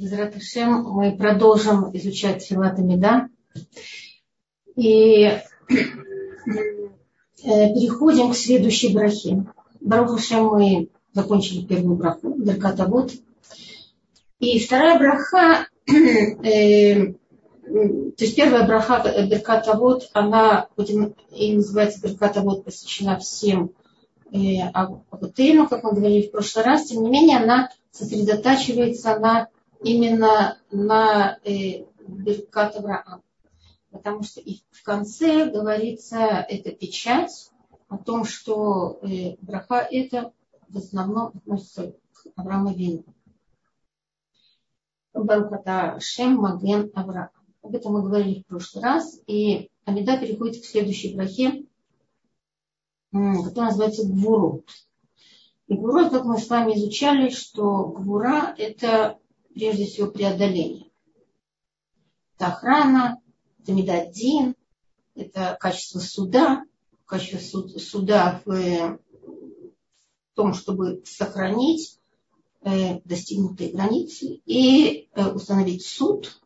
Безраташем мы продолжим изучать Филат Меда. И э, переходим к следующей брахе. Барухашем мы закончили первую браху, Беркатавод. И вторая браха, э, то есть первая браха Беркатавод, она будем, и называется Беркатавод, посвящена всем э, Абутейну, как мы говорили в прошлый раз. Тем не менее, она сосредотачивается на именно на э, Беркат Авраам. Потому что и в конце говорится эта печать о том, что э, браха это в основном относится к Аврааму Вину. Барухата Шем Маген Авраам. Об этом мы говорили в прошлый раз. И Амида переходит к следующей брахе, которая называется Гвурот. И Гвурот, как мы с вами изучали, что Гвура – это прежде всего преодоление. Это охрана, это медадин, это качество суда, качество суда в том, чтобы сохранить э, достигнутые границы и э, установить суд,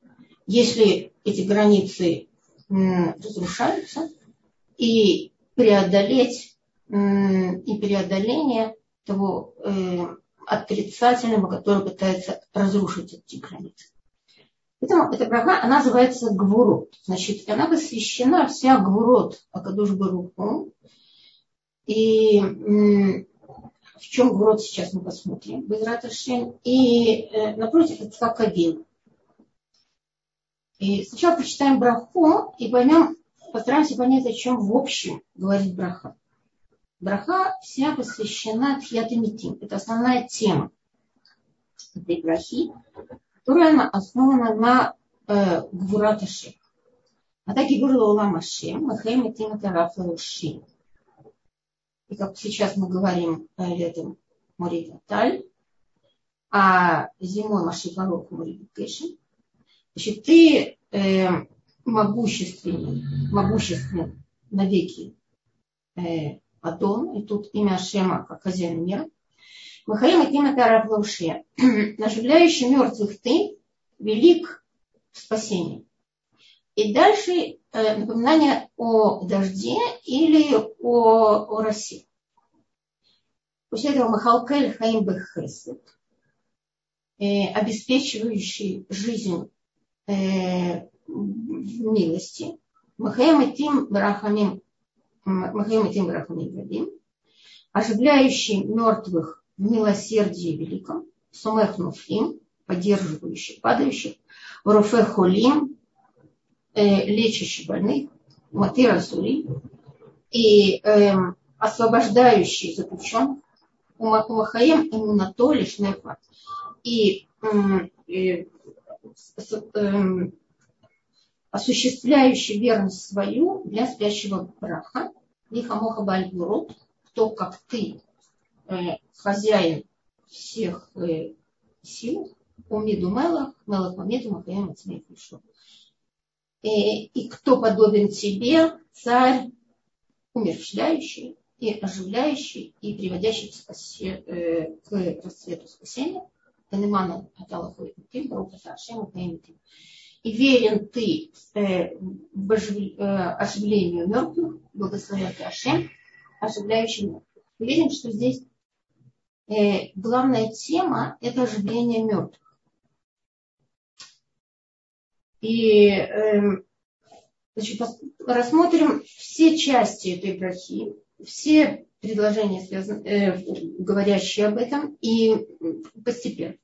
если эти границы разрушаются, и преодолеть и преодоление того отрицательного, который пытается разрушить эти границы. Поэтому эта браха, она называется Гвурот. Значит, она посвящена вся Гвурот Акадуш Баруху. И в чем Гвурот сейчас мы посмотрим. Безраташин. И э, напротив это Кавин. И сначала прочитаем браху и поймем, постараемся понять, о чем в общем говорит браха. Браха вся посвящена Тхьятамитим. Это основная тема этой брахи, которая основана на э, Гвурат Ашем. А так и говорил Улам Ашем, Махаим и Тим Ушим. И как сейчас мы говорим э, летом Море Таль, а зимой Маши Барох Море Кешин. Значит, ты э, могущественный, могущественный навеки э, Адон, и тут имя Ашема как хозяин мира. Махаим и Тима Тараплауше. Оживляющий мертвых ты, велик в спасении. И дальше э, напоминание о дожде или о, о росе. После этого Махалкель Хаим Бехесет, э, обеспечивающий жизнь э, милости. Махаим Тим Брахамим Махаим этим Рахамидадим, оживляющий мертвых в милосердии великом, Сумех Нуфим, поддерживающий падающих, Руфе Холим, э, лечащий больных, Матира Сури, и э, освобождающий заключенных, Умахаем Имунатоли Шнефа, и э, э, осуществляющий верность свою для спящего браха, Нихамоха Бальгурут, кто как ты, э, хозяин всех э, сил, Умиду Мелах, Мелах Мамеду Махаям и, и кто подобен тебе, царь, умерщвляющий и оживляющий, и приводящий к, спасе, э, к расцвету спасения, Танеману Аталаху Тим, Баруха Сашему Тим и верен ты э, в э, оживлению мертвых, благословен ты Ашем, оживляющий мертвых. Мы видим, что здесь э, главная тема – это оживление мертвых. И э, значит, рассмотрим все части этой брахи, все предложения, связанные, э, говорящие об этом, и постепенно.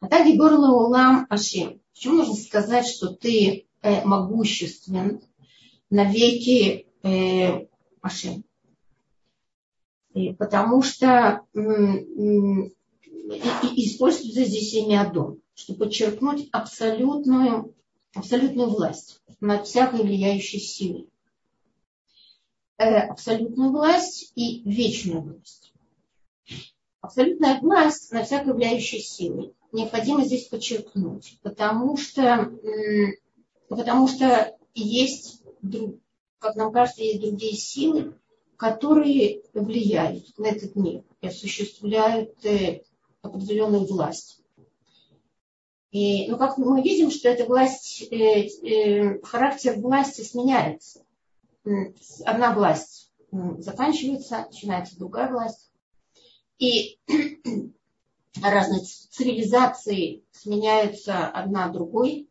А так и горло улам Ашем. Почему нужно сказать, что ты э, могуществен навеки э, Ашем? И потому что э, используется здесь имя Адон, чтобы подчеркнуть абсолютную, абсолютную власть над всякой влияющей силой. Э, абсолютную власть и вечную власть. Абсолютная власть над всякой влияющей силой необходимо здесь подчеркнуть, потому что, потому что есть, как нам кажется, есть другие силы, которые влияют на этот мир и осуществляют э, определенную власть. И, ну, как мы видим, что эта власть, э, э, характер власти сменяется. Одна власть заканчивается, начинается другая власть. И разные цивилизации сменяются одна другой.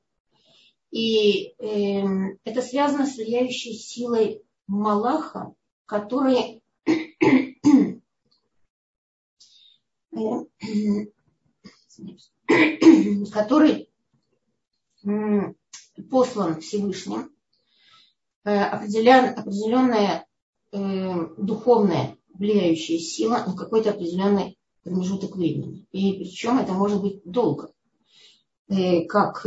И э, это связано с влияющей силой Малаха, который который послан Всевышним, э, определенная э, духовная влияющая сила на какой-то определенный промежуток времени. И причем это может быть долго. Э, как,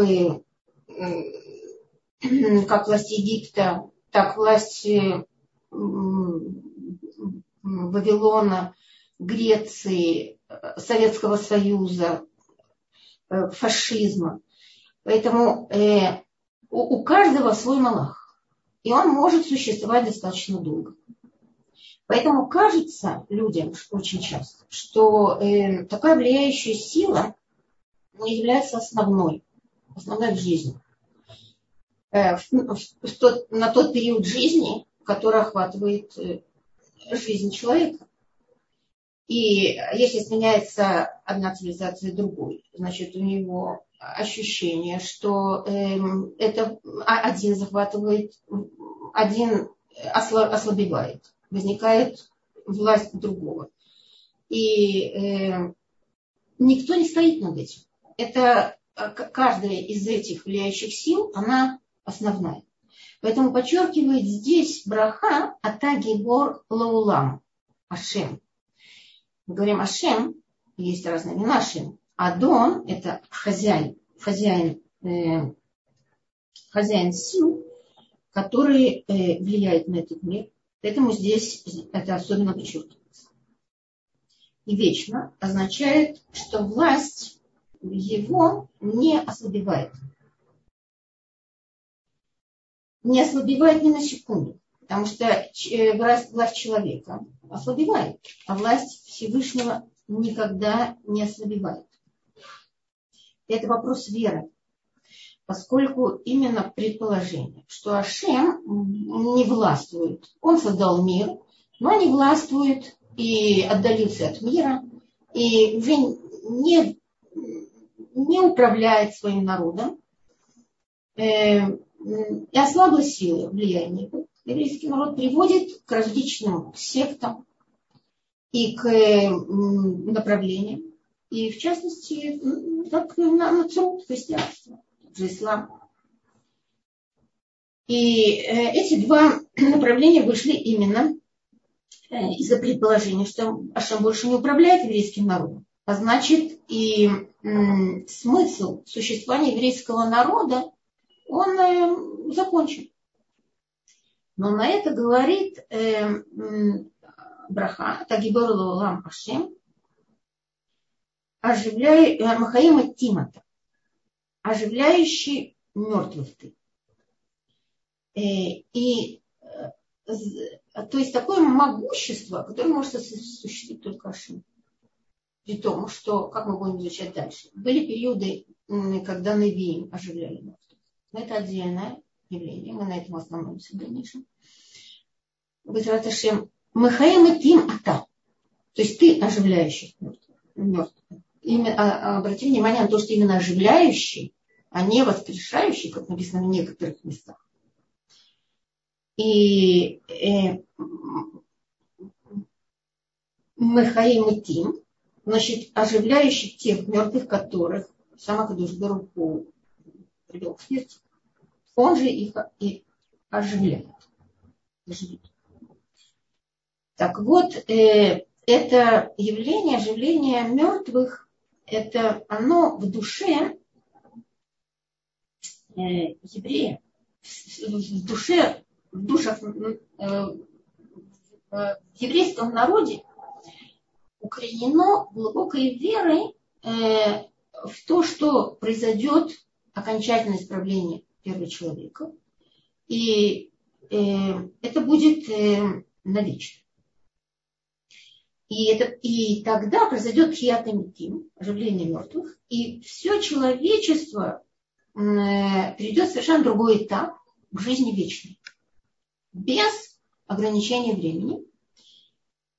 как власть Египта, так власть Вавилона, Греции, Советского Союза, э, фашизма. Поэтому э, у каждого свой малах. И он может существовать достаточно долго. Поэтому кажется людям очень часто, что э, такая влияющая сила не является основной, основной в жизни. Э, в, в, в тот, на тот период жизни, который охватывает э, жизнь человека. И если сменяется одна цивилизация другой, значит, у него ощущение, что э, это один захватывает, один ослабевает, возникает власть другого. И э, никто не стоит над этим. Это каждая из этих влияющих сил, она основная. Поэтому подчеркивает здесь браха Атагибор Лаулам, Ашем. Мы говорим Ашем, есть разные имена Ашем. Адон – это хозяин, хозяин, э, хозяин сил, который э, влияет на этот мир. Поэтому здесь это особенно подчеркивается. И вечно означает, что власть его не ослабевает. Не ослабевает ни на секунду. Потому что э, власть, власть человека ослабевает, а власть Всевышнего никогда не ослабевает. Это вопрос веры. Поскольку именно предположение, что Ашем не властвует, он создал мир, но не властвует и отдалился от мира, и уже не, не управляет своим народом, э, и ослабла сила влияния еврейский народ приводит к различным сектам и к направлениям. И в частности, как на нацу христианство, же ислам. И э, эти два направления вышли именно э, из-за предположения, что Ашам больше не управляет еврейским народом. А значит, и смысл существования еврейского народа, он э, закончен. Но на это говорит браха, Тагибор Лулам Ашем, оживляй, Махаима Тимата, оживляющий мертвых ты. Э, и э, то есть такое могущество, которое может осуществить только Ашем. При том, что, как мы будем изучать дальше, были периоды, когда Навиим оживляли мертвых. Но это отдельное явление. Мы на этом остановимся в дальнейшем. Безраташем. Махаим и Тим Ата. То есть ты оживляющий мертвых. Именно, а, обрати внимание на то, что именно оживляющий, а не воскрешающий, как написано в некоторых местах. И э, Махаим и Тим, значит, оживляющий тех мертвых, которых сама Кадуш Баруху привел к смерти он же их и оживляет. Так вот, э, это явление оживления мертвых, это оно в душе э, еврея, в душе, в душах, э, в еврейском народе укоренено глубокой верой э, в то, что произойдет окончательное исправление первого человека. И э, это будет э, навечно. И, это, и тогда произойдет хиатамитим, оживление мертвых, и все человечество перейдет в совершенно другой этап к жизни вечной. Без ограничения времени.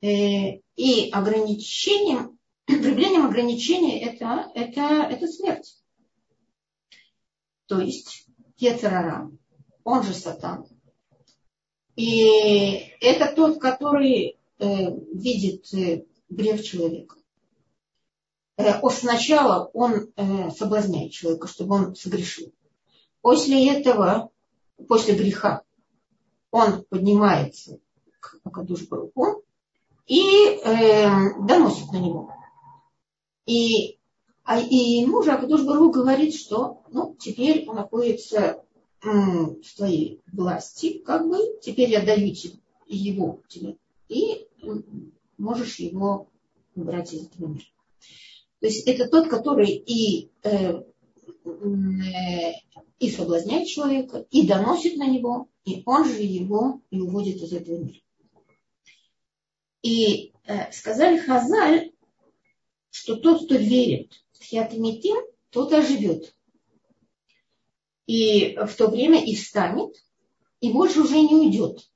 Э, и ограничением, проявлением ограничения это, это, это смерть. То есть Ецерара, он же Сатан. И это тот, который Э, видит э, грех человека. Э, сначала он соблазняет человека, чтобы он согрешил. После этого, после греха, он поднимается к Акадуш и э, доносит на него. И, а, и ему же говорит, что ну, теперь он находится в твоей власти, как бы, теперь я даю его тебе. И можешь его убрать из этого мира. То есть это тот, который и, э, э, и соблазняет человека, и доносит на него, и он же его и уводит из этого мира. И э, сказали Хазаль, что тот, кто верит в Хиатамитим, тот оживет. И в то время и встанет, и больше уже не уйдет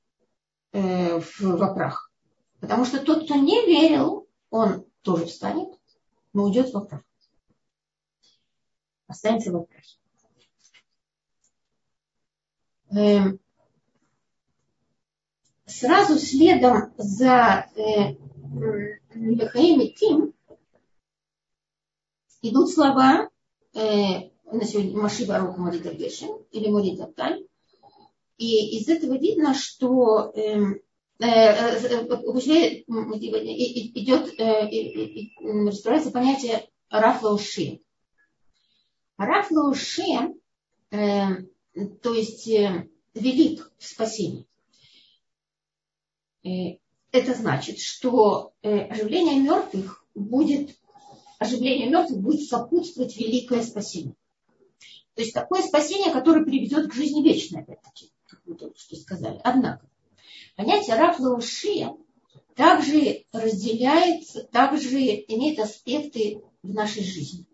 э, в, в прах. Потому что тот, кто не верил, он тоже встанет, но уйдет в прах. Останется в прахе. Эм, сразу следом за Лехаим и Тим идут слова э, на сегодня Маши Баруха Морида Гешин или Морида Таль. И из этого видно, что э, идет, раскрывается понятие рафлауши. Рафлауши, то есть велик в спасении. Это значит, что оживление мертвых будет, оживление мертвых будет сопутствовать великое спасение. То есть такое спасение, которое приведет к жизни вечной, опять-таки, как мы только что сказали. Однако, Понятие раб Лаушия также разделяется, также имеет аспекты в нашей жизни.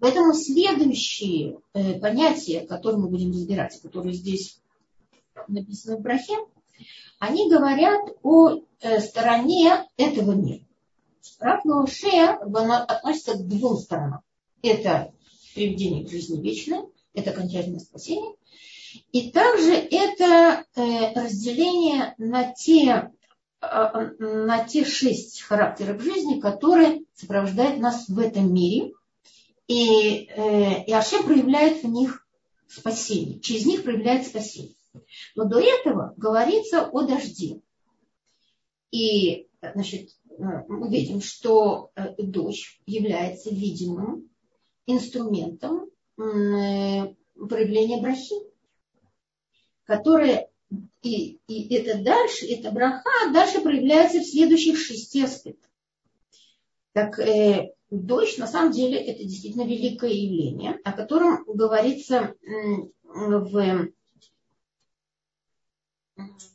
Поэтому следующие э, понятия, которые мы будем разбирать, которые здесь написаны в Брахе, они говорят о э, стороне этого мира. Раб Лаушия относится к двум сторонам. Это приведение к жизни вечной, это окончательное спасение, и также это э, разделение на те, э, на те шесть характеров жизни, которые сопровождают нас в этом мире. И, э, и Ашем проявляет в них спасение. Через них проявляет спасение. Но до этого говорится о дожде. И значит, мы видим, что дождь является видимым инструментом проявления брахи которая и, и это дальше, это браха, дальше проявляется в следующих шести аспектах. Так э, дождь, на самом деле, это действительно великое явление, о котором говорится в, э,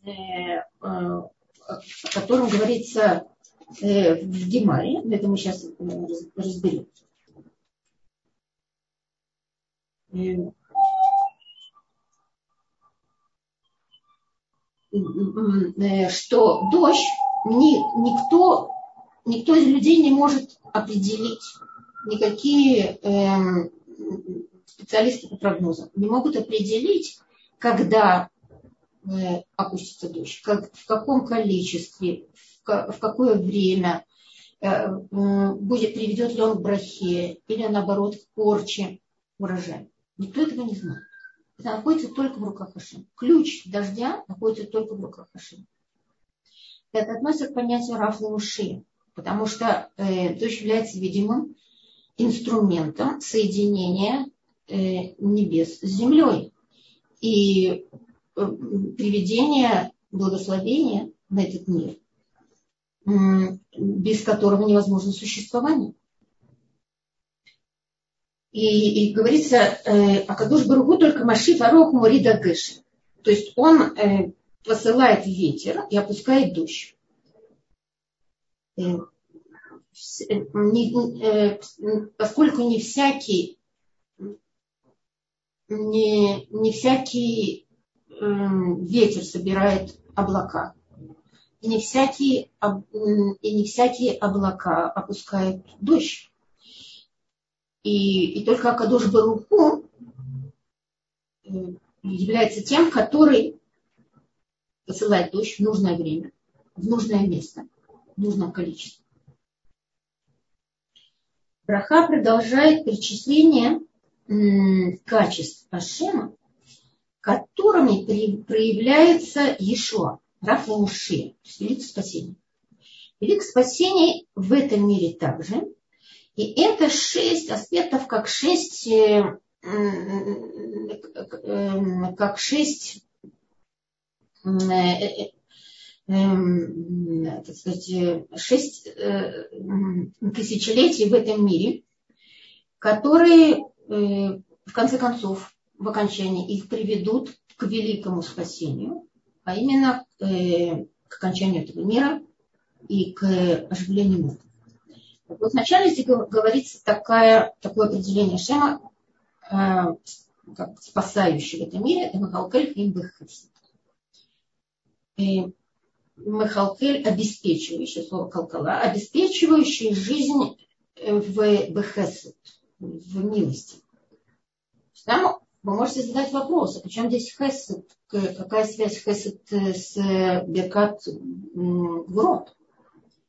э, о котором говорится э, в Гемаре, это мы сейчас разберем. Э, Э, что дождь ни, никто, никто из людей не может определить, никакие э, специалисты по прогнозам не могут определить, когда э, опустится дождь, как, в каком количестве, в, в какое время, э, будет, приведет ли он к брахе или наоборот к порче урожая. Никто этого не знает. Находится только в руках Хашим. Ключ дождя находится только в руках Хашим. Это относится к понятию рафла уши, потому что э, дождь является видимым инструментом соединения э, небес с землей и э, приведения благословения на этот мир, э, без которого невозможно существование. И, и говорится, э, Акадуш Баругу только Маши Фарох Мурида Гэши. То есть он э, посылает ветер и опускает дождь. поскольку не всякий не, не всякий ветер собирает облака. И не всякие, и не всякие облака опускают дождь. И, и только Акадош Баруху э, является тем, который посылает дождь в нужное время, в нужное место, в нужном количестве. Браха продолжает перечисление качеств Ашема, которыми проявляется Ешуа, Рафа Муши, великое спасение. Великое спасение в этом мире также. И это шесть аспектов, как шесть, э, как шесть э, э, так сказать, шесть тысячелетий в этом мире, которые в конце концов в окончании их приведут к великому спасению, а именно э, к окончанию этого мира и к оживлению мира. Вот, вначале здесь говорится такая, такое определение Шема, э, как спасающий в этом мире, это Махалкель Химбехесед. Махалкель обеспечивающий, слово Калкала, обеспечивающий жизнь в Бехесед, в милости. Там вы можете задать вопрос, а почему здесь хесед? Какая связь хесед э, с э, Беркат Гвурот?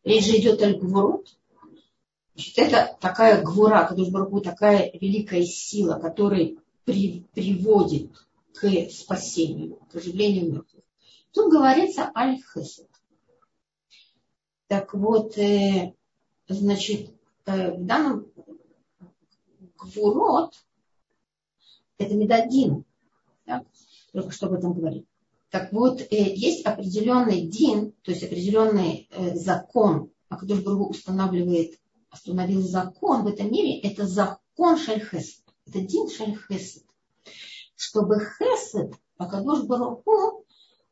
Речь же идет о Гвурот. Значит, это такая гвура, Кадуш Бараху, такая великая сила, которая при, приводит к спасению, к оживлению мертвых. Тут говорится аль-хесед. Так вот, э, значит, в данном гвурот это медадин. Да? Только что об этом говорили. Так вот, э, есть определенный дин, то есть определенный э, закон, а Богу устанавливает, установил закон в этом мире, это закон Шальхесед. Это дин Шальхесед. Чтобы Хесед, Акадош Баруху,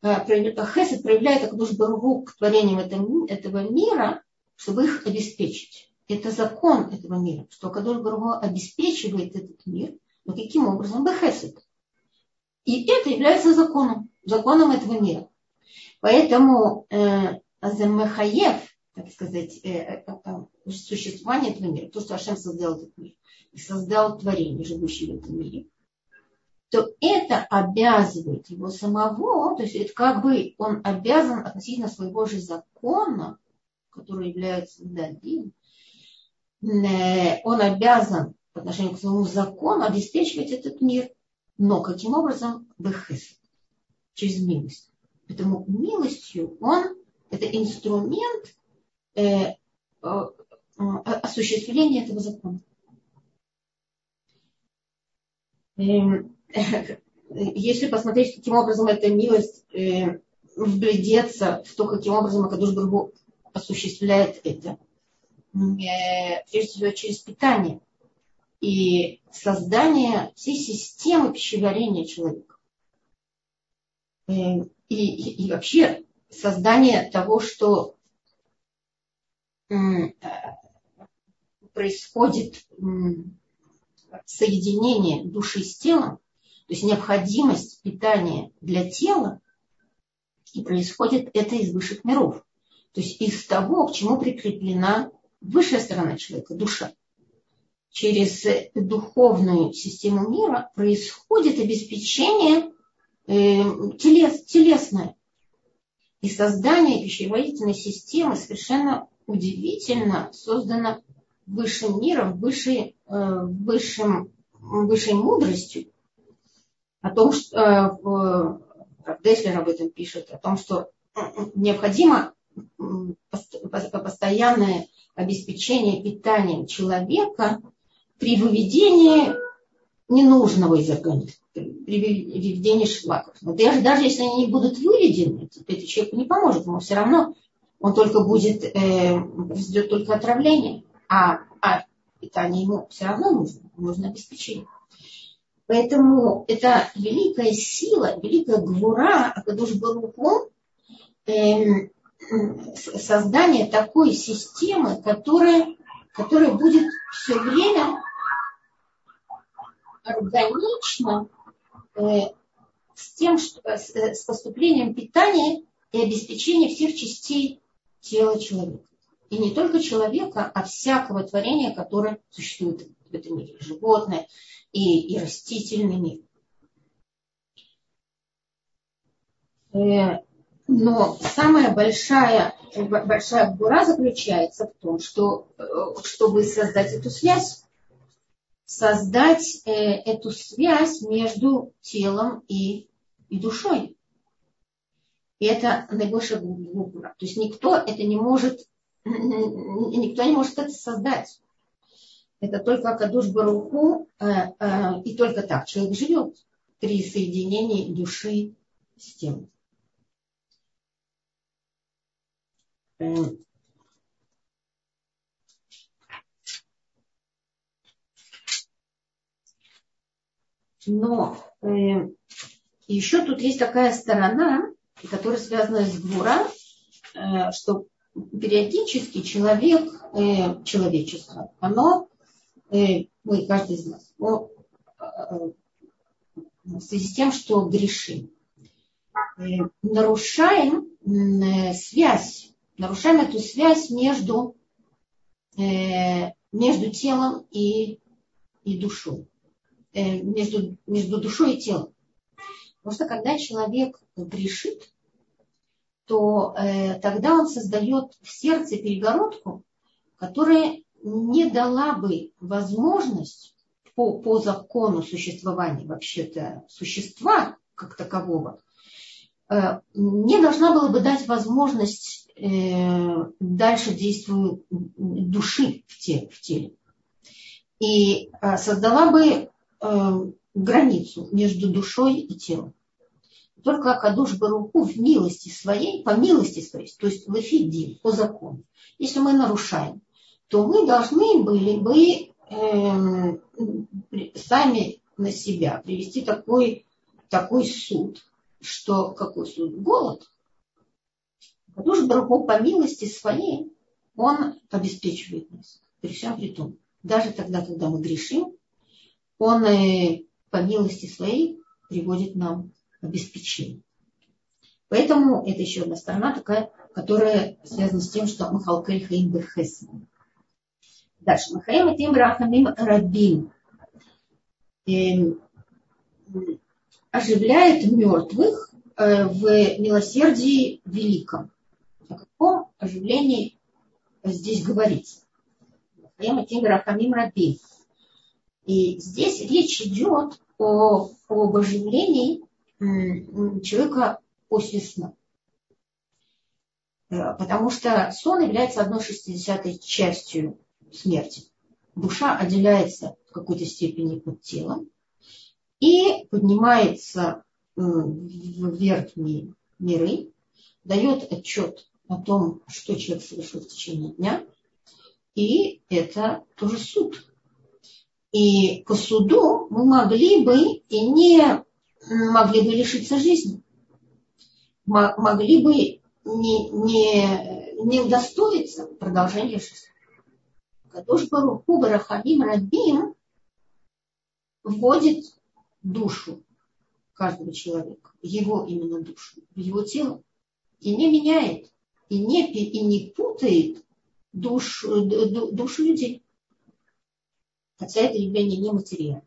э, Хесед проявляет Акадош Баруху к творениям этого мира, чтобы их обеспечить. Это закон этого мира, что Акадош Баруху обеспечивает этот мир – но каким образом? Бехесед. И это является законом, законом этого мира. Поэтому э, Аземехаев, так сказать, э, э, э, существование этого мира, то, что Ашем создал этот мир, и создал творение, живущее в этом мире, то это обязывает его самого, то есть это как бы он обязан относительно своего же закона, который является дадим, э, он обязан по отношению к своему закону обеспечивать этот мир. Но каким образом? Бехесед. Через милость. Поэтому милостью он, это инструмент осуществления этого закона. Эм, если посмотреть, каким образом эта милость э, вглядеться в то, каким образом Акадуш Бургу осуществляет это, э, прежде всего через питание и создание всей системы пищеварения человека. Э, и, и, и вообще создание того, что происходит соединение души с телом, то есть необходимость питания для тела, и происходит это из высших миров. То есть из того, к чему прикреплена высшая сторона человека, душа через духовную систему мира происходит обеспечение э, телес, телесное. И создание пищеварительной системы совершенно удивительно создано высшим миром, высшей, э, высшим, высшей мудростью. О том, что э, Деслер об этом пишет, о том, что необходимо постоянное обеспечение питанием человека – при выведении ненужного из организма, при выведении шлаков. Но даже, даже если они не будут выведены, это человеку не поможет, ему все равно он только будет, э, произойдет только отравление, а, а питание ему все равно нужно, нужно обеспечение. Поэтому это великая сила, великая гвура Акадуш Баруху, э, создание такой системы, которая, которая будет все время органично э, с тем, что, с, с поступлением питания и обеспечением всех частей тела человека. И не только человека, а всякого творения, которое существует в этом мире. Животное и, и растительный мир. Э, но самая большая, большая бура заключается в том, что э, чтобы создать эту связь, создать э, эту связь между телом и, и душой. И это наибольшая бура. То есть никто это не может, никто не может это создать. Это только Кадуш Баруху, э, э, и только так человек живет при соединении души с телом. Но э, еще тут есть такая сторона, которая связана с Гвура, э, что периодически человек, э, человечество, оно, э, мы, каждый из нас, в связи с тем, что грешим, нарушаем связь нарушаем эту связь между, между телом и, и душой. Между, между душой и телом. Потому что когда человек грешит, то э, тогда он создает в сердце перегородку, которая не дала бы возможность по, по закону существования вообще-то существа как такового, э, не должна была бы дать возможность Э, дальше действию души в теле. В теле. И э, создала бы э, границу между душой и телом. Только Акадуш Баруху в милости своей, по милости своей, то есть в эфиде, по закону. Если мы нарушаем, то мы должны были бы э, сами на себя привести такой, такой суд, что какой суд? Голод. Кадуш Баруху по милости своей, он обеспечивает нас. При всем при том. Даже тогда, когда мы грешим, он э, по милости своей приводит нам обеспечение. Поэтому это еще одна сторона такая, которая связана с тем, что Махалкель Хаим Берхесм. Дальше. Махаим и Тим Рахамим Рабин. Эм, оживляет мертвых э, в милосердии великом о каком оживлении здесь говорится. И здесь речь идет о, об оживлении человека после сна. Э, потому что сон является одной шестидесятой частью смерти. Душа отделяется в какой-то степени от тела и поднимается в верхние миры, дает отчет о том, что человек совершил в течение дня. И это тоже суд. И по суду мы могли бы и не могли бы лишиться жизни. Могли бы не, не, не удостоиться продолжения жизни. Кадош Баруху Барахамим Рабим вводит душу каждого человека, его именно душу, в его тело, и не меняет и не, и не путает душ, душу людей, хотя это явление нематериальное,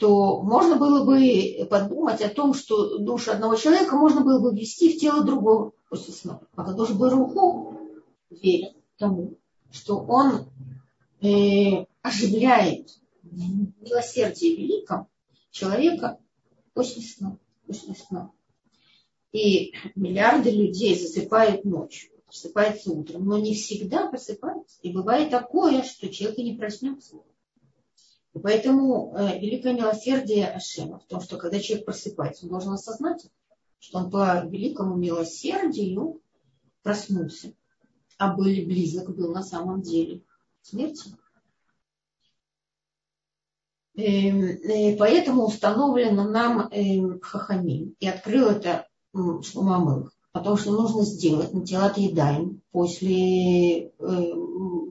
то можно было бы подумать о том, что душу одного человека можно было бы ввести в тело другого после сна. А Кадош Баруху верен тому, что он э, оживляет в милосердии великом человека после сна. После сна. И миллиарды людей засыпают ночью, просыпаются утром, но не всегда просыпаются. И бывает такое, что человек и не проснется. Поэтому э, великое милосердие Ашема в том, что когда человек просыпается, он должен осознать, что он по великому милосердию проснулся, а были близок был на самом деле смерти. Эм, э, поэтому установлено нам эм, Хахамим, и открыл это Шломамых, о том, что нужно сделать на тело едаем после, э,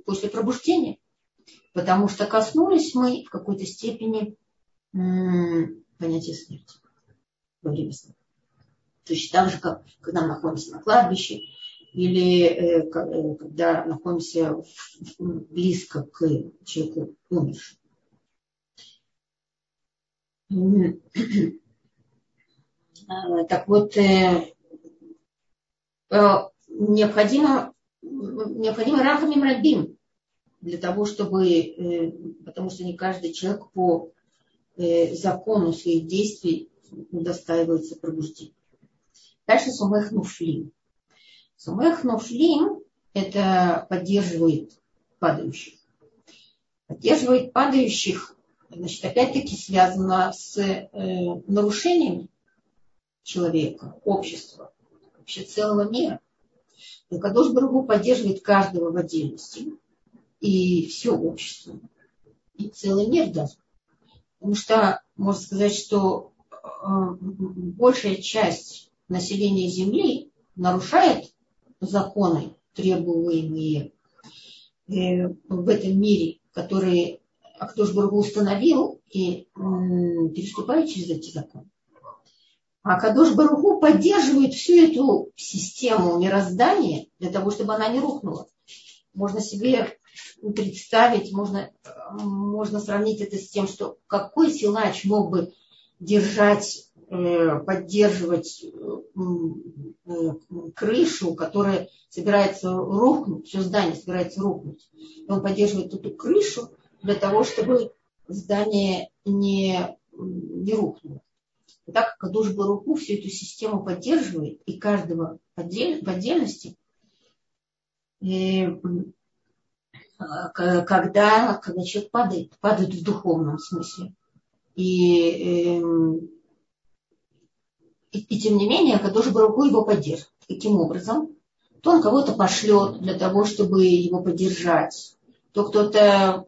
после пробуждения. Потому что коснулись мы в какой-то степени понятия смерти во время сна. Точно так же, как когда мы находимся на кладбище, или э, э когда находимся близко к человеку умершему. Так вот, э, необходимо, необходимо рахамим рабим для того, чтобы, э, потому что не каждый человек по закону своих действий удостаивается пробуждения. Дальше сумех нуфлим. Сумех нуфлим это поддерживает падающих. Поддерживает падающих, значит, опять-таки связано с э, нарушениями человека, общества, вообще целого мира. Кадош Барагу поддерживает каждого в отдельности и все общество, и целый мир даже. Потому что можно сказать, что э, большая часть населения Земли нарушает законы, требуемые э, в этом мире, которые Актош Барагу установил и переступает через эти законы. А Кадош Баруху поддерживает всю эту систему мироздания для того, чтобы она не рухнула. Можно себе представить, можно, можно сравнить это с тем, что какой силач мог бы держать, э, поддерживать э, крышу, которая собирается рухнуть, все здание собирается рухнуть. Он поддерживает эту крышу для того, чтобы здание не, не рухнуло. И так как Кадуш Баруху всю эту систему поддерживает, и каждого в отдельности, э, когда, когда человек падает, падает в духовном смысле. И, эм, и, и тем не менее, Кадуш Баруху его поддерживает. Каким образом? То он кого-то пошлет для того, чтобы его поддержать, то кто-то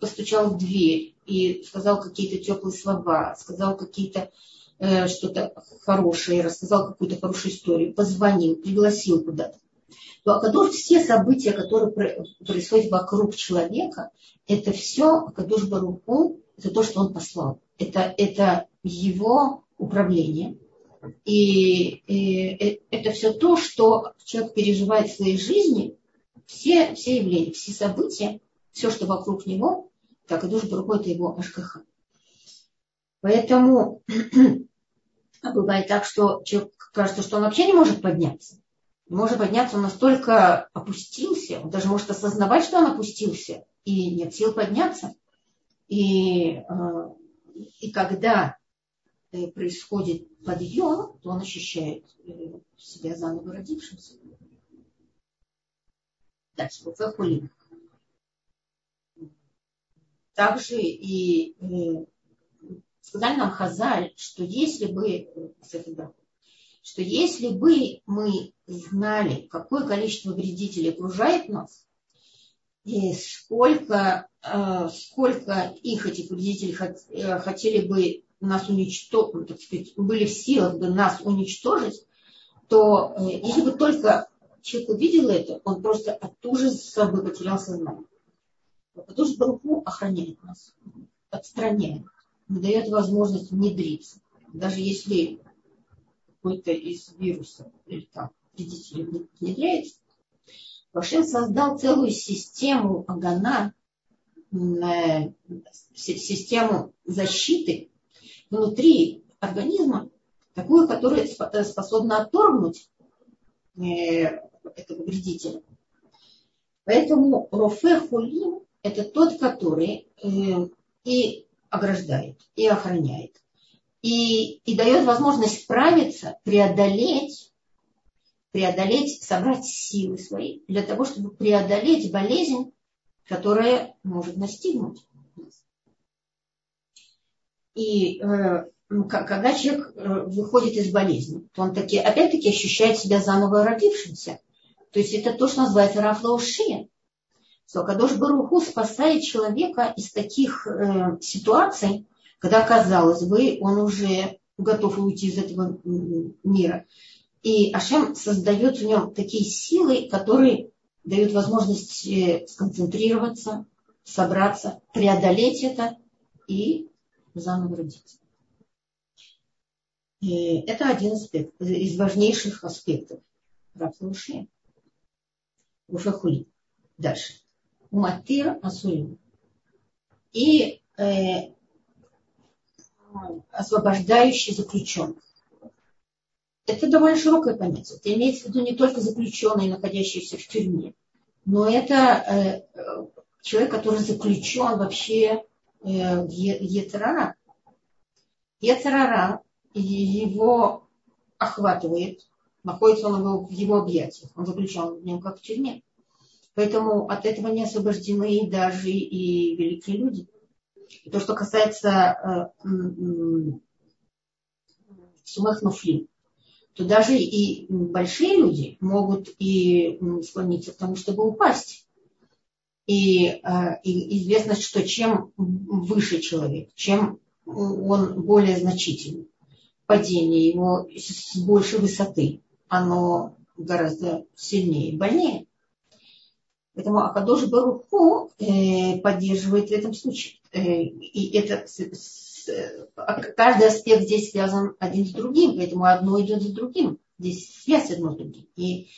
постучал в дверь и сказал какие-то теплые слова, сказал какие-то э, что-то хорошее, рассказал какую-то хорошую историю, позвонил, пригласил куда-то. То Акадош, все события, которые происходят вокруг человека, это все Акадош Баруху, это то, что он послал. Это, это его управление. И, и э, это все то, что человек переживает в своей жизни, все, все явления, все события, все, что вокруг него, так и душ Баруху, это его Ашкаха. Поэтому бывает так, что человек кажется, что он вообще не может подняться. Может подняться, он настолько опустился, он даже может осознавать, что он опустился, и нет сил подняться. И, э, и когда э, происходит подъем, то он ощущает э, себя заново родившимся. Дальше, Фехулин. Также и сказали нам Хазаль, что если бы, что если бы мы знали, какое количество вредителей окружает нас, и сколько, э, сколько их, этих вредителей, э, хотели бы нас уничтожить, ну, так сказать, были в силах бы нас уничтожить, то э, если бы только человек увидел это, он просто от ужаса бы потерял сознание. Потому что Баруху охраняет нас, отстраняет дает возможность внедриться. Даже если какой-то из вирусов или там вредителей внедряется, Вашем создал целую систему Агана, э, систему защиты внутри организма, такую, которая э, способна отторгнуть э, этого вредителя. Поэтому Рофе Хулим – это тот, который и ограждает и охраняет. И, и дает возможность справиться, преодолеть, преодолеть, собрать силы свои для того, чтобы преодолеть болезнь, которая может настигнуть И э, когда человек э, выходит из болезни, то он таки, опять-таки ощущает себя заново родившимся. То есть это то, что называется рафлаушия что Кадош Баруху спасает человека из таких э, ситуаций, когда, казалось бы, он уже готов уйти из этого мира. И Ашем создает в нем такие силы, которые дают возможность э, сконцентрироваться, собраться, преодолеть это и заново родиться. И это один аспект, из важнейших аспектов рабства Уши. Ушахули. Дальше. Уматир Асурим. И э, освобождающий заключенных. Это довольно широкое понятие. Это имеется в виду не только заключенные, находящиеся в тюрьме, но это э, человек, который заключен вообще э, в Ецерара. Ецерара его охватывает, находится он в его объятиях, он заключен в нем как в тюрьме. Поэтому от этого не освобождены даже и великие люди. И то, что касается э, сумах нуфлим, то даже и большие люди могут и склониться к тому, чтобы упасть. И, э, и известно, что чем выше человек, чем он более значительный, падение его с большей высоты, оно гораздо сильнее и больнее. Поэтому Акадош Баруху э, поддерживает в этом случае. Э, и это а каждый аспект здесь связан один с другим, поэтому одно идет за другим. Здесь связь одно с другим. И,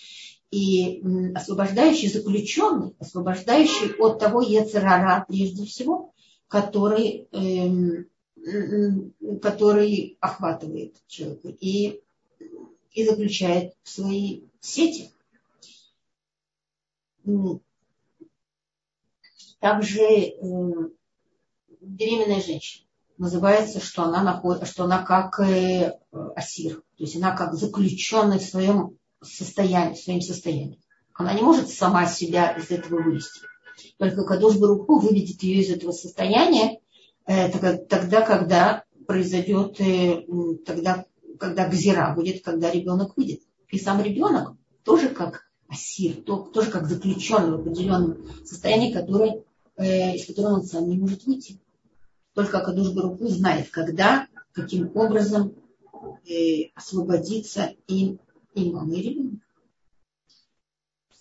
и освобождающий заключенный, освобождающий от того Ецерара прежде всего, который, эм, который охватывает человека и, и заключает в свои сети. Также э, беременная женщина называется, что она, находит, что она как э, асир, то есть она как заключенная в своем состоянии, в своем состоянии. Она не может сама себя из этого вывести. Только Кадош Баруху выведет ее из этого состояния э, тогда, когда произойдет, э, тогда, когда гзира будет, когда ребенок выйдет. И сам ребенок тоже как асир, тоже как заключенный в определенном состоянии, который, из которого он сам не может выйти. Только Акадуш Баруху знает, когда, каким образом э, освободиться и, и мама, и ребенок.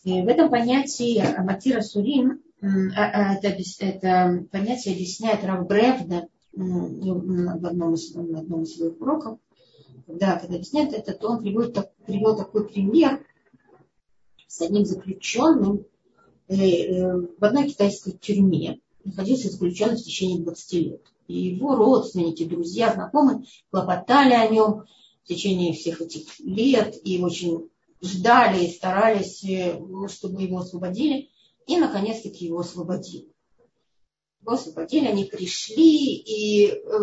И в этом понятии Аматира Сурин, а, а, это, это понятие объясняет Рав Бревда в одном из, в одном из своих уроков. Когда, объясняет это, то он приводит, привел такой пример с одним заключенным э, э, в одной китайской тюрьме находился заключенный в течение 20 лет. И его родственники, друзья, знакомые хлопотали о нем в течение всех этих лет и очень ждали и старались, э, чтобы его освободили. И, наконец-таки, его освободили. Его освободили, они пришли и э,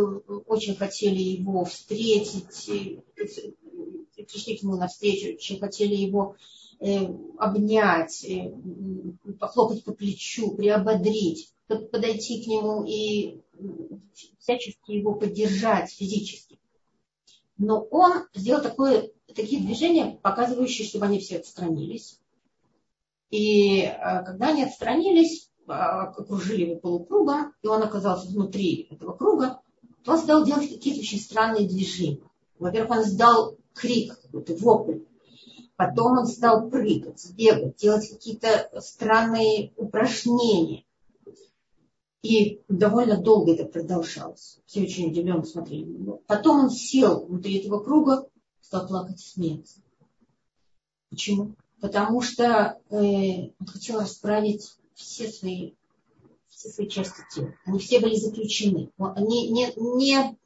очень хотели его встретить, и пришли к нему навстречу, очень хотели его э, обнять, э, похлопать по плечу, приободрить подойти к нему и всячески его поддержать физически. Но он сделал такое, такие движения, показывающие, чтобы они все отстранились. И а, когда они отстранились, а, окружили его полукругом, и он оказался внутри этого круга, то он стал делать какие-то очень странные движения. Во-первых, он сдал крик, какой-то вопль. Потом он стал прыгать, бегать, делать какие-то странные упражнения. И довольно долго это продолжалось. Все очень удивленно смотрели на него. Потом он сел внутри этого круга, стал плакать и смеяться. Почему? Потому что э, он хотел расправить все свои, все свои части тела. Они все были заключены. Они не, не,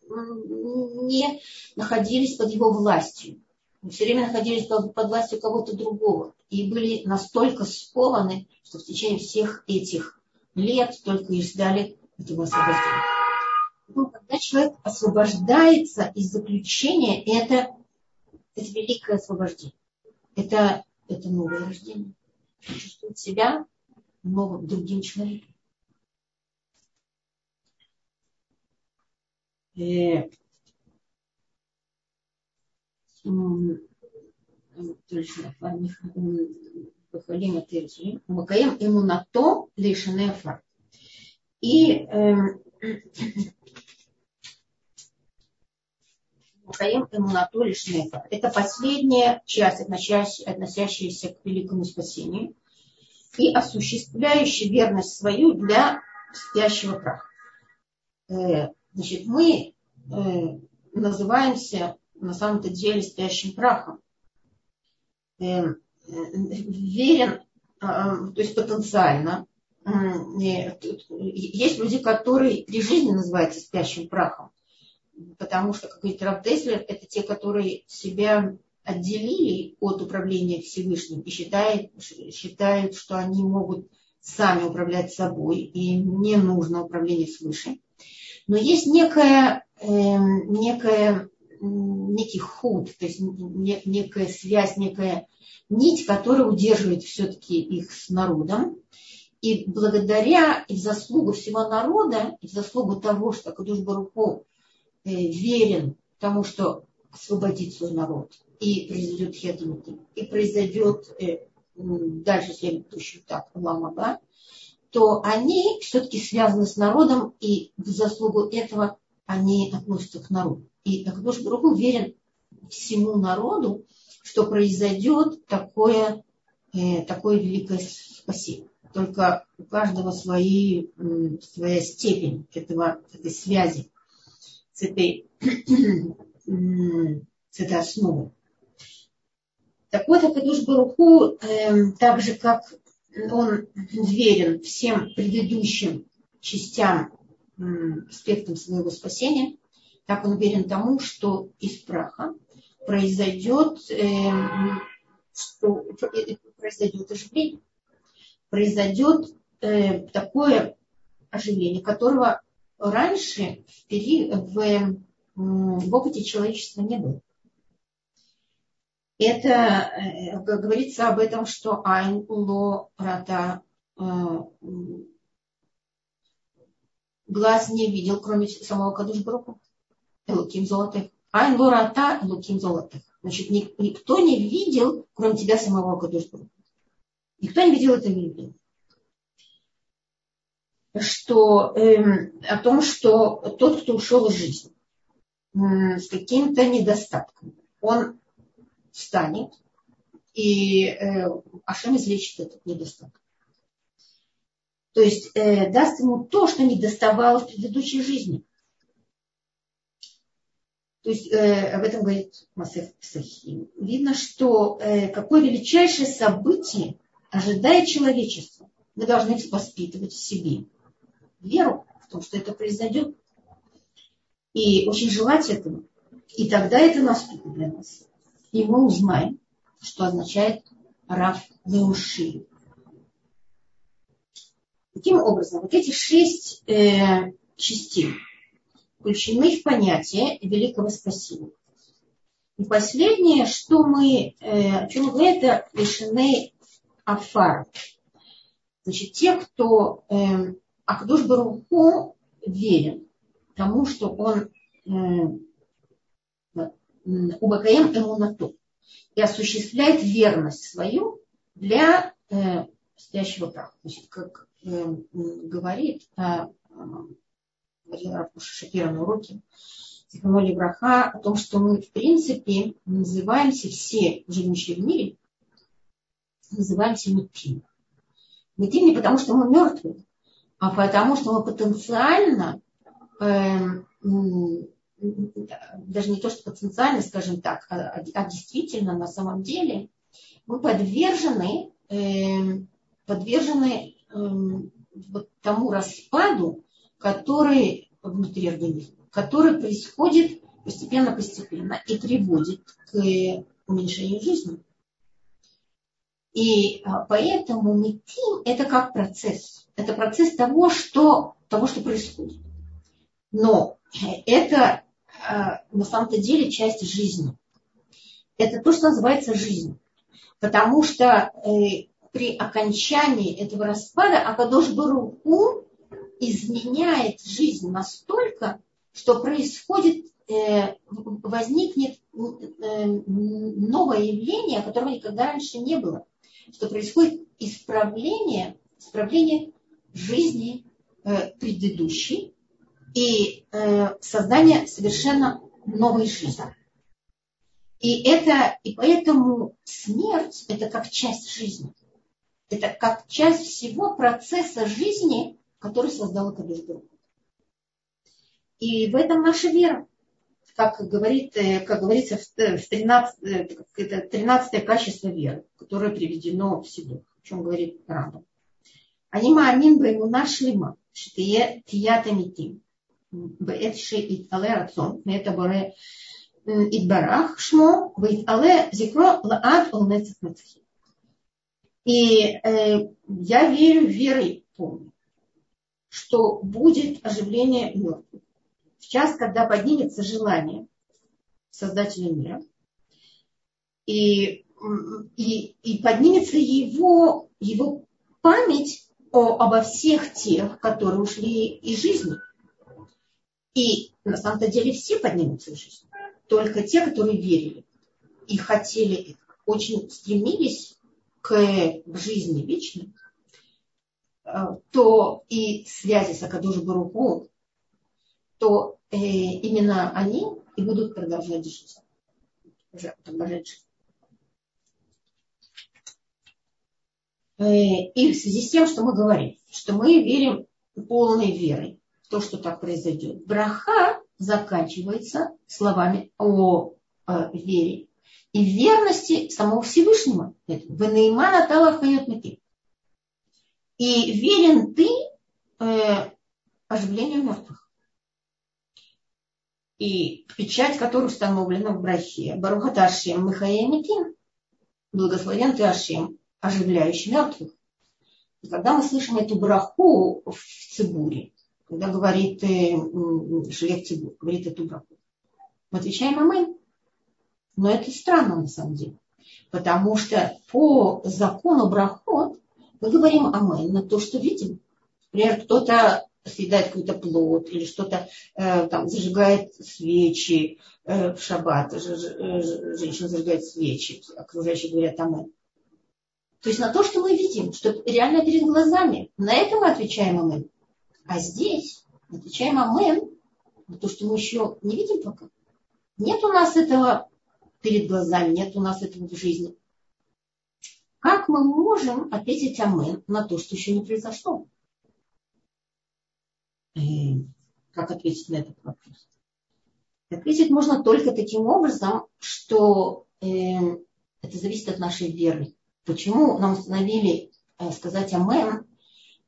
не находились под его властью. Они все время находились под, под властью кого-то другого. И были настолько скованы, что в течение всех этих лет только и ждали этого освобождения. Но когда человек освобождается из заключения, это, это великое освобождение. Это, это новое рождение. Он чувствует себя новым, другим человеком. И, Бахалим Атырджи, Макаем Имунато Лишанефа. И Макаем Убакаем Эмунату Лишнефа. Это последняя часть, относящаяся к великому спасению и осуществляющая верность свою для спящего праха. Э, значит, мы э, называемся на самом-то деле спящим прахом. Верен, то есть потенциально. Есть люди, которые при жизни называются спящим прахом потому что, как говорит Рав Теслер, это те, которые себя отделили от управления Всевышним и считают, считают, что они могут сами управлять собой, и не нужно управление свыше. Но есть некая, э, некая, некий худ, то есть не, некая связь, некая нить, которая удерживает все-таки их с народом. И благодаря и в заслугу всего народа, и в заслугу того, что Кадуш Баруху Э, верен тому, что освободит свой народ, и произойдет хедмити, и произойдет э, дальше следующий так, ламаба, то они все-таки связаны с народом, и в заслугу этого они относятся к народу. И Акадош Баруху уверен всему народу, что произойдет такое, э, такое великое спасение. Только у каждого свои, своя степень этого, этой связи с этой, с этой основой. Так вот, Акадуш Баруху, э, так же как он верен всем предыдущим частям э, аспектам своего спасения, так он верен тому, что из праха произойдет, э, что произойдет оживление, произойдет э, такое оживление, которого раньше в, пери... в, опыте человечества не было. Это э, говорится об этом, что айн ло рата э, глаз не видел, кроме самого Кадуш Бруку. Элуким золотых. Айн ло рата элуким золотых. Значит, никто не видел, кроме тебя самого Кадуш Бруку. Никто не видел это видео что, э, о том, что тот, кто ушел из жизни э, с каким-то недостатком, он встанет, и э, Ашем излечит этот недостаток. То есть э, даст ему то, что не доставало в предыдущей жизни. То есть э, об этом говорит Масеф Псахим. Видно, что э, какое величайшее событие ожидает человечество. Мы должны воспитывать в себе веру в том, что это произойдет. И очень желать этого. И тогда это наступит для нас. И мы узнаем, что означает Раф Леуши. Таким образом, вот эти шесть э, частей включены в понятие великого спасения. И последнее, что мы, э, о чем мы это лишены афар. Значит, те, кто э, Ахдуш Баруху верен тому, что он Убакаем Эмунату и осуществляет верность свою для э, стоящего праха. Значит, как э, говорит, э, говорил Шапира на уроке, Зиханоли Браха, о том, что мы, в принципе, называемся все, живущие в мире, называемся Митим. Митим не потому, что мы мертвые, а потому что мы потенциально, э, даже не то, что потенциально, скажем так, а, а действительно на самом деле мы подвержены, э, подвержены э, вот тому распаду, который внутри организма, который происходит постепенно-постепенно и приводит к уменьшению жизни. И а, поэтому метим – это как процесс. Это процесс того, что, того, что происходит. Но это а, на самом-то деле часть жизни. Это то, что называется жизнь. Потому что э, при окончании этого распада Акадош Баруху изменяет жизнь настолько, что происходит, э, возникнет э, новое явление, которого никогда раньше не было что происходит исправление, исправление жизни э, предыдущей и э, создание совершенно новой жизни. И, это, и поэтому смерть – это как часть жизни. Это как часть всего процесса жизни, который создал Акадыш И в этом наша вера. Как, говорит, э, как говорится в э, 13, э, это 13 качество веры, которое приведено в Сидух, о чем говорит Раба. Они маамин байму нашлима, я тията митим, бэт ши ит але рацон, это боре барах Шмо, Вейт Але Зикро Лаат Олнецах Мацахи. И э, я верю верой полной что будет оживление мертвых. В час, когда поднимется желание Создателя мира, и, и, и поднимется его, его память о, обо всех тех, которые ушли из жизни. И на самом-то деле все поднимутся из жизни. Только те, которые верили и хотели, очень стремились к жизни вечной, то и связи с Акадуш Баруху, то э, именно они и будут продолжать жить. Жить. Э, и в связи с тем, что мы говорим, что мы верим полной верой в то, что так произойдет. Браха заканчивается словами о э, вере и верности самого Всевышнего. Венеймана талахает И верен ты э, оживлению мертвых. И печать, которая установлена в брахе, Барухата Ашем Михаемитин, благословен ты Ашем, оживляющий мертвых. И когда мы слышим эту браху в Цибуре, когда говорит э, Шлех Цибур, говорит эту браху, мы отвечаем Амен. Но это странно на самом деле. Потому что по закону брахот мы говорим Амен на то, что видим. Например, кто-то съедает какой-то плод или что-то э, там зажигает свечи э, в шаббат, э, женщина зажигает свечи, окружающие говорят Амен. То есть на то, что мы видим, что реально перед глазами. На это мы отвечаем Амен. А здесь отвечаем Амен на то, что мы еще не видим пока. Нет у нас этого перед глазами, нет у нас этого в жизни. Как мы можем ответить Амен на то, что еще не произошло? Как ответить на этот вопрос? Ответить можно только таким образом, что э, это зависит от нашей веры. Почему нам установили э, сказать Амен?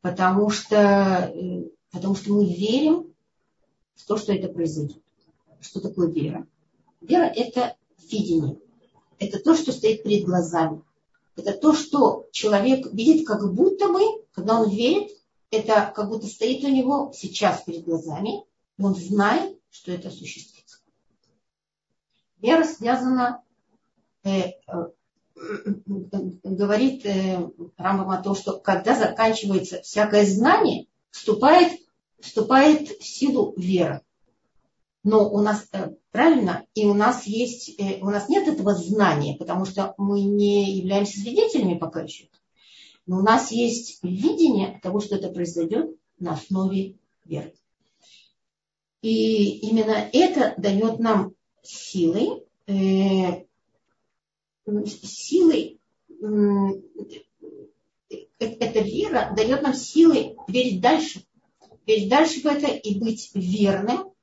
Потому что, э, потому что мы верим в то, что это произойдет. Что такое вера? Вера – это видение. Это то, что стоит перед глазами. Это то, что человек видит как будто бы, когда он верит, это как будто стоит у него сейчас перед глазами, и он знает, что это осуществится. Вера связана э, говорит э, Рамбам о том, что когда заканчивается всякое знание, вступает, вступает в силу вера. Но у нас, э, правильно, и у нас есть, э, у нас нет этого знания, потому что мы не являемся свидетелями пока еще. Но у нас есть видение того, что это произойдет на основе веры. И именно это дает нам силы силой, эта вера дает нам силы верить дальше. Верить дальше в это и быть верным,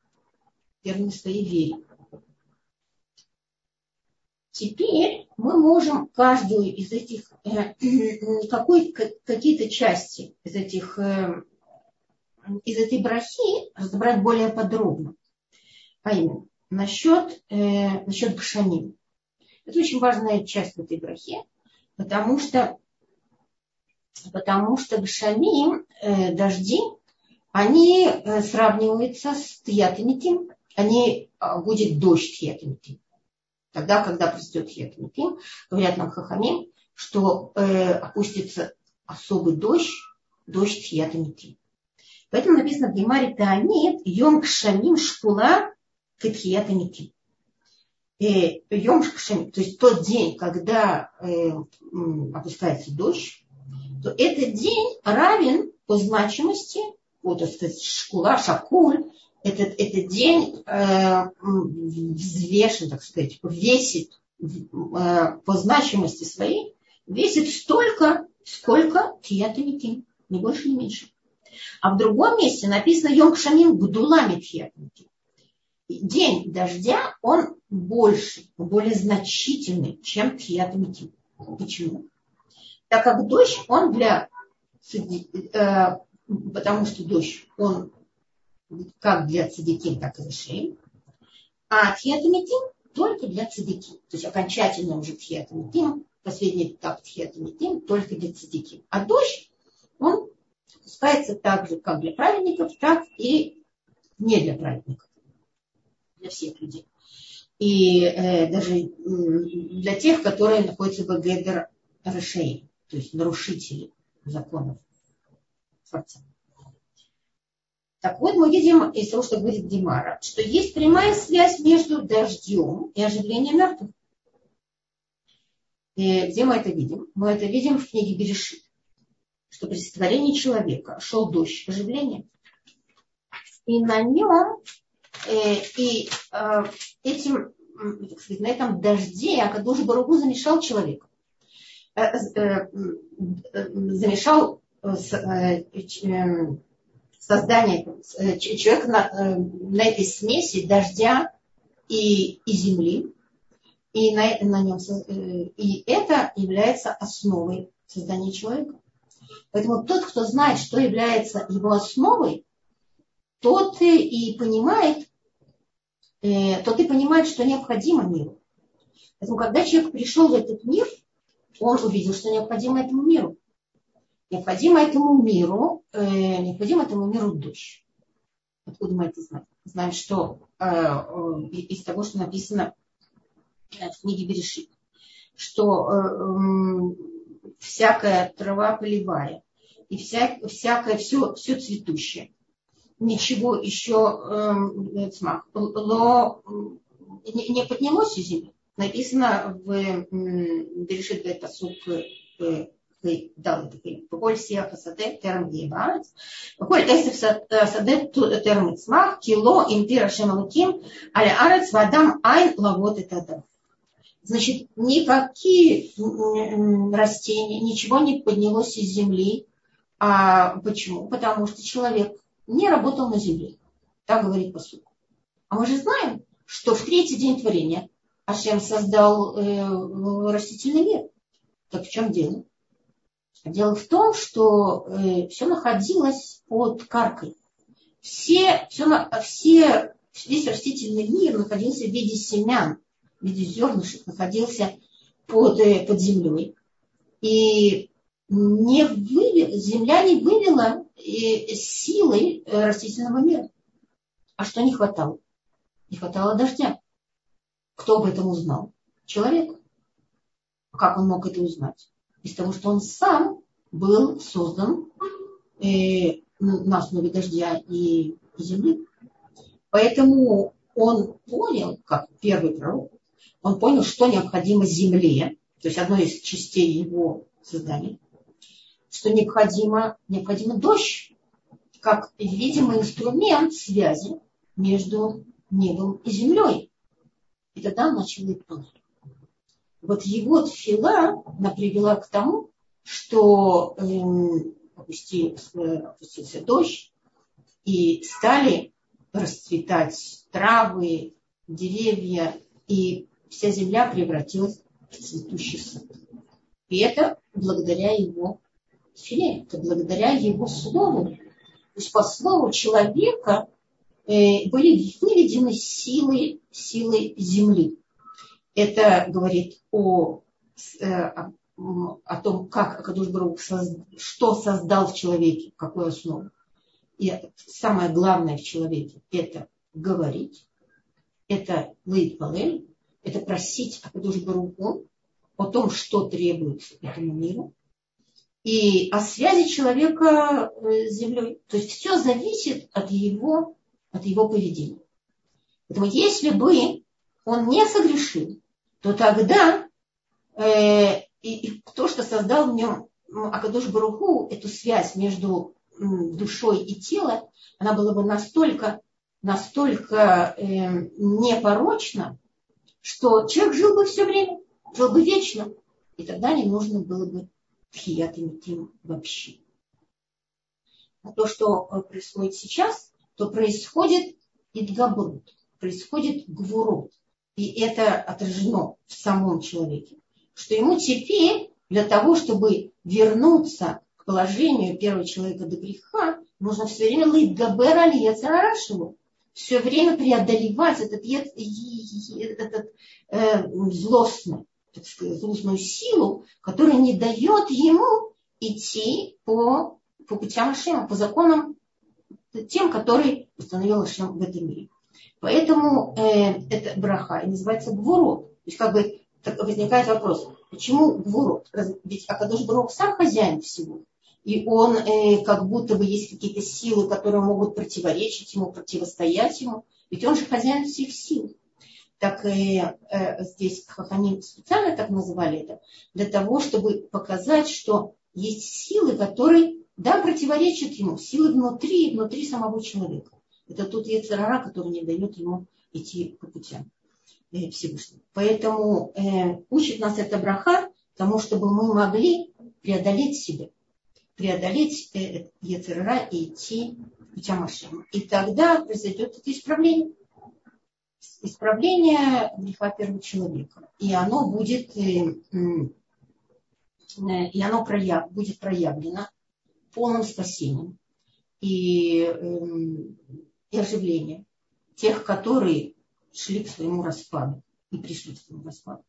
своей вере. Теперь мы можем каждую из этих, э, какой, какие-то части из, этих, э, из этой брахи разобрать более подробно. А именно, насчет, э, насчет гшаним. Это очень важная часть этой брахе, потому что, потому что гшамим, э, дожди, они сравниваются с тиятамитим, они э, будет дождь тиятамитим. Тогда, когда произойдет тиятамитим, говорят нам хахамим, что э, опустится особый дождь, дождь тиятамитим. Поэтому написано в Гемаре Таанит, Йом Кшамим Шкула Катхиятамитим. Йом Шем, то есть тот день, когда э, опускается дождь, то этот день равен по значимости, вот, так сказать, шкула, шакуль, этот, этот день э, взвешен, так сказать, весит э, по значимости своей, весит столько, сколько тиятамитим, не больше, не меньше. А в другом месте написано Йом Кшамим Гдулами тиятамитим. День дождя, он больше, более значительный, чем тиятамитим. Почему? Так как дождь, он для э, потому что дождь, он как для цадикин, так и решим. А тхиатамитим только для цадикин. То есть окончательно уже тхиатамитим, последний этап тхиатамитим только для цадикин. А дождь, он спускается так же, как для праведников, так и не для праведников. Для всех людей. И э, даже э, для тех, которые находятся в Гедер Решей, то есть нарушители законов Творца. Так вот, мы видим из того, что говорит Димара, что есть прямая связь между дождем и оживлением мертвых. И где мы это видим? Мы это видим в книге Берешит, что при сотворении человека шел дождь оживления. И на нем, э, и э, этим, так сказать, на этом дожде Акадуш Баругу замешал человека. Э, э, э, замешал э, э, создание э, человека на, э, на этой смеси дождя и, и земли, и, на, на нем, э, и это является основой создания человека. Поэтому тот, кто знает, что является его основой, тот и понимает, тот и понимает, что необходимо миру. Поэтому, когда человек пришел в этот мир, он увидел, что необходимо этому миру. Необходимо этому миру, э, необходимо этому миру дождь. Откуда мы это знаем? Знаем, что э, э, из того, что написано в книге Берешит, что э, э, всякая трава полевая и вся, всякое все, все цветущее, ничего еще э, ло, не, не поднялось из земли. Написано в Берешит Бетасук ד' וכל שיח השדה טרם יהיה בארץ, וכל עשב השדה טרם יצמח, כי לא המטיר השם אלוקים על הארץ ואדם אין לעבוד את האדם. Значит, никакие растения, ничего не поднялось из земли. А почему? Потому что человек не работал на земле. Так говорит посуд. А мы же знаем, что в третий день творения Ашем создал э, растительный мир. Так в чем дело? Дело в том, что э, все находилось под каркой. Все, все, все, весь растительный мир находился в виде семян, в виде зернышек, находился под, э, под землей. И не вывел, земля не вывела э, силы э, растительного мира. А что не хватало? Не хватало дождя. Кто об этом узнал? Человек. Как он мог это узнать? Из того, что он сам был создан э, на основе дождя и земли. Поэтому он понял, как первый пророк, он понял, что необходимо земле, то есть одной из частей его создания, что необходимо, необходимо дождь, как видимый инструмент связи между небом и землей. И тогда он начал их вот его тфила она привела к тому, что э, опустился дождь, и стали расцветать травы, деревья, и вся земля превратилась в цветущий сад. И это благодаря его филе, это благодаря его слову. То есть по слову человека э, были выведены силы, силы земли. Это говорит о, э, о, том, как Акадуш Барух что создал в человеке, какую основу. И самое главное в человеке – это говорить, это лейт это просить Акадуш Баруху о том, что требуется этому миру, и о связи человека э, с землей. То есть все зависит от его, от его поведения. Поэтому если бы он не согрешил, то тогда э, и, и то, что создал в нем Акадош Баруху, эту связь между душой и телом, она была бы настолько настолько э, непорочна, что человек жил бы все время, жил бы вечно, и тогда не нужно было бы тхият и вообще. А то, что э, происходит сейчас, то происходит идгабрут, происходит гвурут. И это отражено в самом человеке. Что ему теперь для того, чтобы вернуться к положению первого человека до греха, нужно все время лыдгабер аль все время преодолевать этот, этот э, злостный, так сказать, злостную силу, которая не дает ему идти по, по путям Ашема, по законам тем, которые установил Ашем в этом мире. Поэтому э, это браха и называется гвурот. То есть как бы возникает вопрос, почему гвурот? Ведь Акадош Барух сам хозяин всего. И он э, как будто бы есть какие-то силы, которые могут противоречить ему, противостоять ему. Ведь он же хозяин всех сил. Так э, э, здесь они специально так называли это, для того, чтобы показать, что есть силы, которые, да, противоречат ему, силы внутри, внутри самого человека. Это тот яцерара, который не дает ему идти по путям э, Всевышнего. Поэтому э, учит нас это браха, тому, чтобы мы могли преодолеть себя, преодолеть э, яцерара и идти путям Ашема. И тогда произойдет это исправление. Исправление греха первого человека. И оно будет, э, э, и оно прояв, будет проявлено полным спасением. И эм, и оживление тех, которые шли к своему распаду и пришли к своему распаду.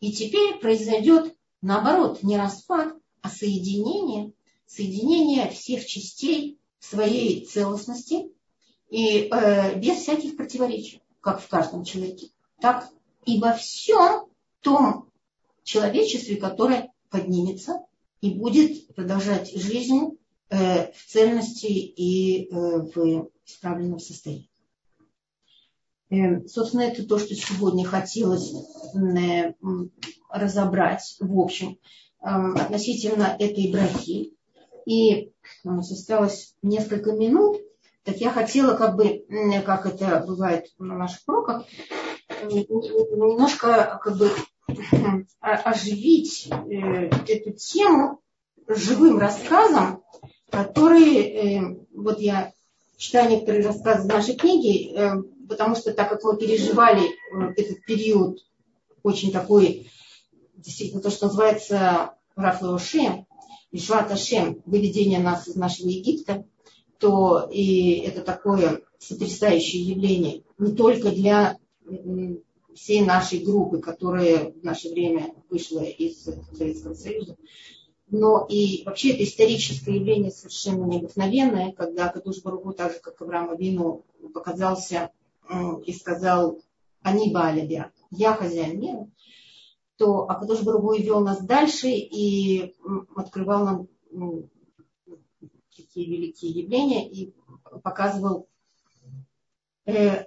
И теперь произойдет наоборот не распад, а соединение, соединение всех частей своей целостности и э, без всяких противоречий, как в каждом человеке, так и во всем том человечестве, которое поднимется и будет продолжать жизнь э, в цельности и э, в исправленном состоянии. Эм, собственно, это то, что сегодня хотелось э, разобрать в общем эм, относительно этой брахи. И осталось несколько минут, так я хотела, как бы, как это бывает на наших уроках, немножко как бы оживить э, эту тему живым рассказом, который, э, вот я читаю некоторые рассказы нашей книги, э, потому что так как мы переживали э, этот период очень такой, действительно, то, что называется Рафлеошем, Ишват Ашем, выведение нас из нашего Египта, то и это такое сотрясающее явление не только для всей нашей группы, которая в наше время вышла из Советского Союза, но и вообще это историческое явление совершенно необыкновенное, когда Кадуш Баругу, так же как Авраам Авину, показался и сказал «Они Баалябя, я хозяин мира», то Акадуш Баругу вел нас дальше и открывал нам такие великие явления и показывал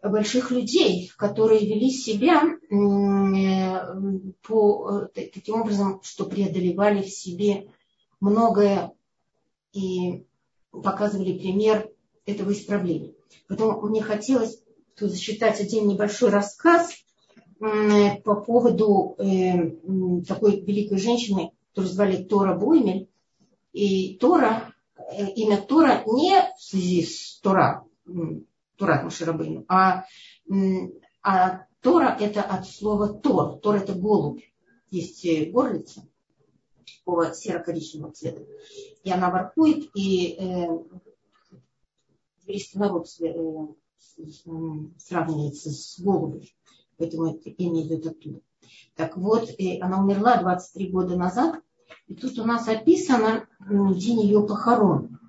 больших людей, которые вели себя э, по, э, таким образом, что преодолевали в себе многое и показывали пример этого исправления. Поэтому мне хотелось тут зачитать один небольшой рассказ по поводу э, такой великой женщины, которую звали Тора Боймель. И Тора, э, имя Тора не в связи с Тора, Турат Маширабейну, а, а Тора это от слова Тор. Тор это голубь. Есть э, горлица такого серо-коричневого цвета. И она воркует, и э, еврейский народ э, сравнивается с голубем. Поэтому это имя идет оттуда. Так вот, э, она умерла 23 года назад. И тут у нас описано день ее похорон.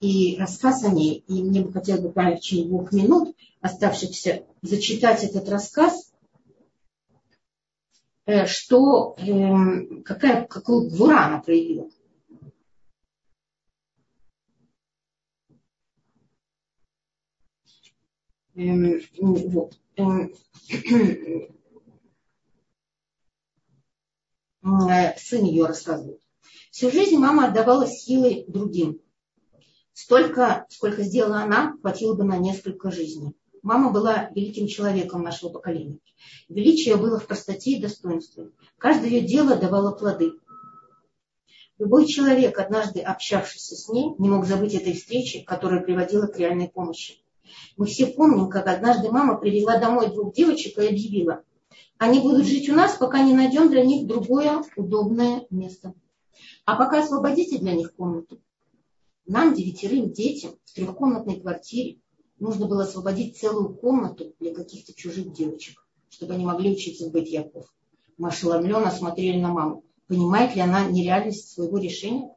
И рассказ о ней. И мне бы хотелось буквально в течение двух минут оставшихся зачитать этот рассказ Э, что, эм, какая, какую гвура она проявила. Эм, вот. Эм, э, сын ее рассказывает. Всю жизнь мама отдавала силы другим. Столько, сколько сделала она, хватило бы на несколько жизней. Мама была великим человеком нашего поколения. Величие было в простоте и достоинстве. Каждое ее дело давало плоды. Любой человек, однажды общавшийся с ней, не мог забыть этой встречи, которая приводила к реальной помощи. Мы все помним, как однажды мама привела домой двух девочек и объявила, они будут жить у нас, пока не найдем для них другое удобное место. А пока освободите для них комнату. Нам, девятерым детям, в трехкомнатной квартире, нужно было освободить целую комнату для каких-то чужих девочек, чтобы они могли учиться в быть Яков. Мы ошеломленно смотрели на маму. Понимает ли она нереальность своего решения?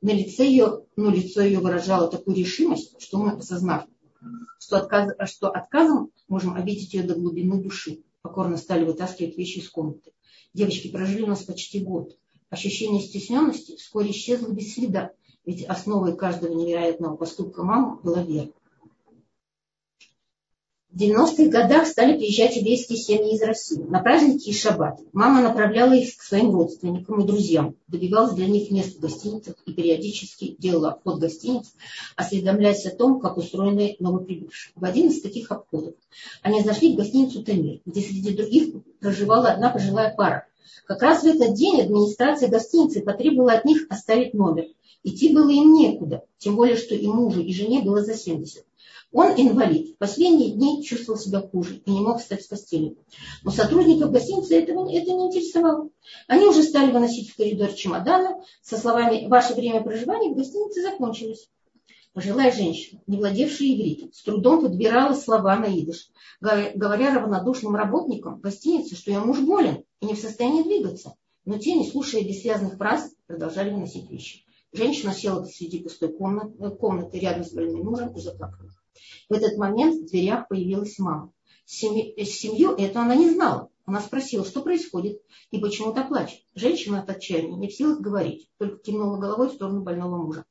На лице ее, ну, лицо ее выражало такую решимость, что мы, осознав, что, отказ, что отказом можем обидеть ее до глубины души, покорно стали вытаскивать вещи из комнаты. Девочки прожили у нас почти год. Ощущение стесненности вскоре исчезло без следа, ведь основой каждого невероятного поступка мамы была вера. В 90-х годах стали приезжать еврейские семьи из России на праздники и шаббат. Мама направляла их к своим родственникам и друзьям, добивалась для них мест в гостиницах и периодически делала обход гостиниц, осведомляясь о том, как устроены новоприбывшие. В один из таких обходов они зашли в гостиницу «Тамир», где среди других проживала одна пожилая пара. Как раз в этот день администрация гостиницы потребовала от них оставить номер. Идти было им некуда, тем более, что и мужу, и жене было за 70. Он инвалид. В последние дни чувствовал себя хуже и не мог встать с постели. Но сотрудников гостиницы этого, это не интересовало. Они уже стали выносить в коридор чемоданы со словами «Ваше время проживания в гостинице закончилось». Пожилая женщина, не владевшая ивритом, с трудом подбирала слова на идыш, говоря равнодушным работникам гостиницы, что ее муж болен и не в состоянии двигаться. Но те, не слушая бессвязных фраз, продолжали выносить вещи. Женщина села посреди пустой комнаты, комнаты рядом с больным мужем и заплакала. В этот момент в дверях появилась мама. Семью, семью эту она не знала. Она спросила, что происходит и почему-то плачет. Женщина от отчаяния не в силах говорить, только кивнула головой в сторону больного мужа.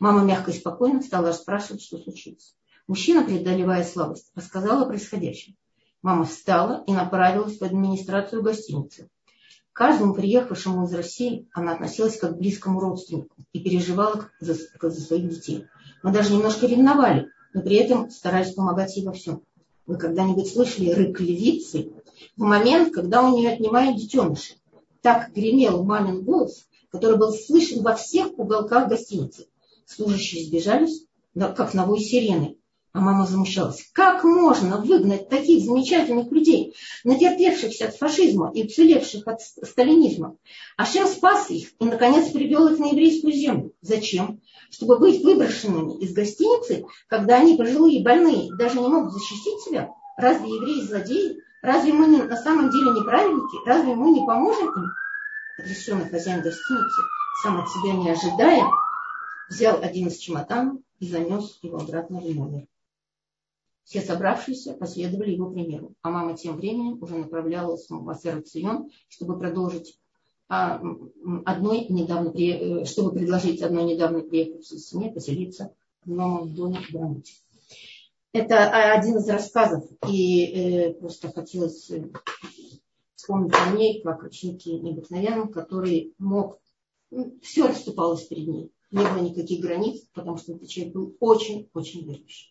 Мама мягко и спокойно стала расспрашивать, что случилось. Мужчина, преодолевая слабость, рассказал о происходящем. Мама встала и направилась в администрацию гостиницы. К каждому приехавшему из России она относилась как к близкому родственнику и переживала за, за своих детей. Мы даже немножко ревновали, но при этом старались помогать ей во всем. Вы когда-нибудь слышали рык левицы в момент, когда у нее отнимают детеныши? Так гремел мамин голос, который был слышен во всех уголках гостиницы. Служащие сбежались, как на вой сирены. А мама замущалась. Как можно выгнать таких замечательных людей, натерпевшихся от фашизма и уцелевших от сталинизма? Ашем спас их и, наконец, привел их на еврейскую землю. Зачем? Чтобы быть выброшенными из гостиницы, когда они пожилые больные, даже не могут защитить себя? Разве евреи злодеи? Разве мы на самом деле неправильники? Разве мы не поможем им? Потрясенный хозяин гостиницы, сам от себя не ожидая, взял один из чемоданов и занес его обратно в номер. Все собравшиеся последовали его примеру, а мама тем временем уже направлялась в Цион, чтобы продолжить а, одной недавно, э, чтобы предложить одной недавно приехавшей семье поселиться в новом доме в Брамуте. Это один из рассказов, и э, просто хотелось э, вспомнить о ней, как ученики необыкновенным, который мог, ну, все расступалось перед ней. Не было никаких границ, потому что этот человек был очень-очень верующий.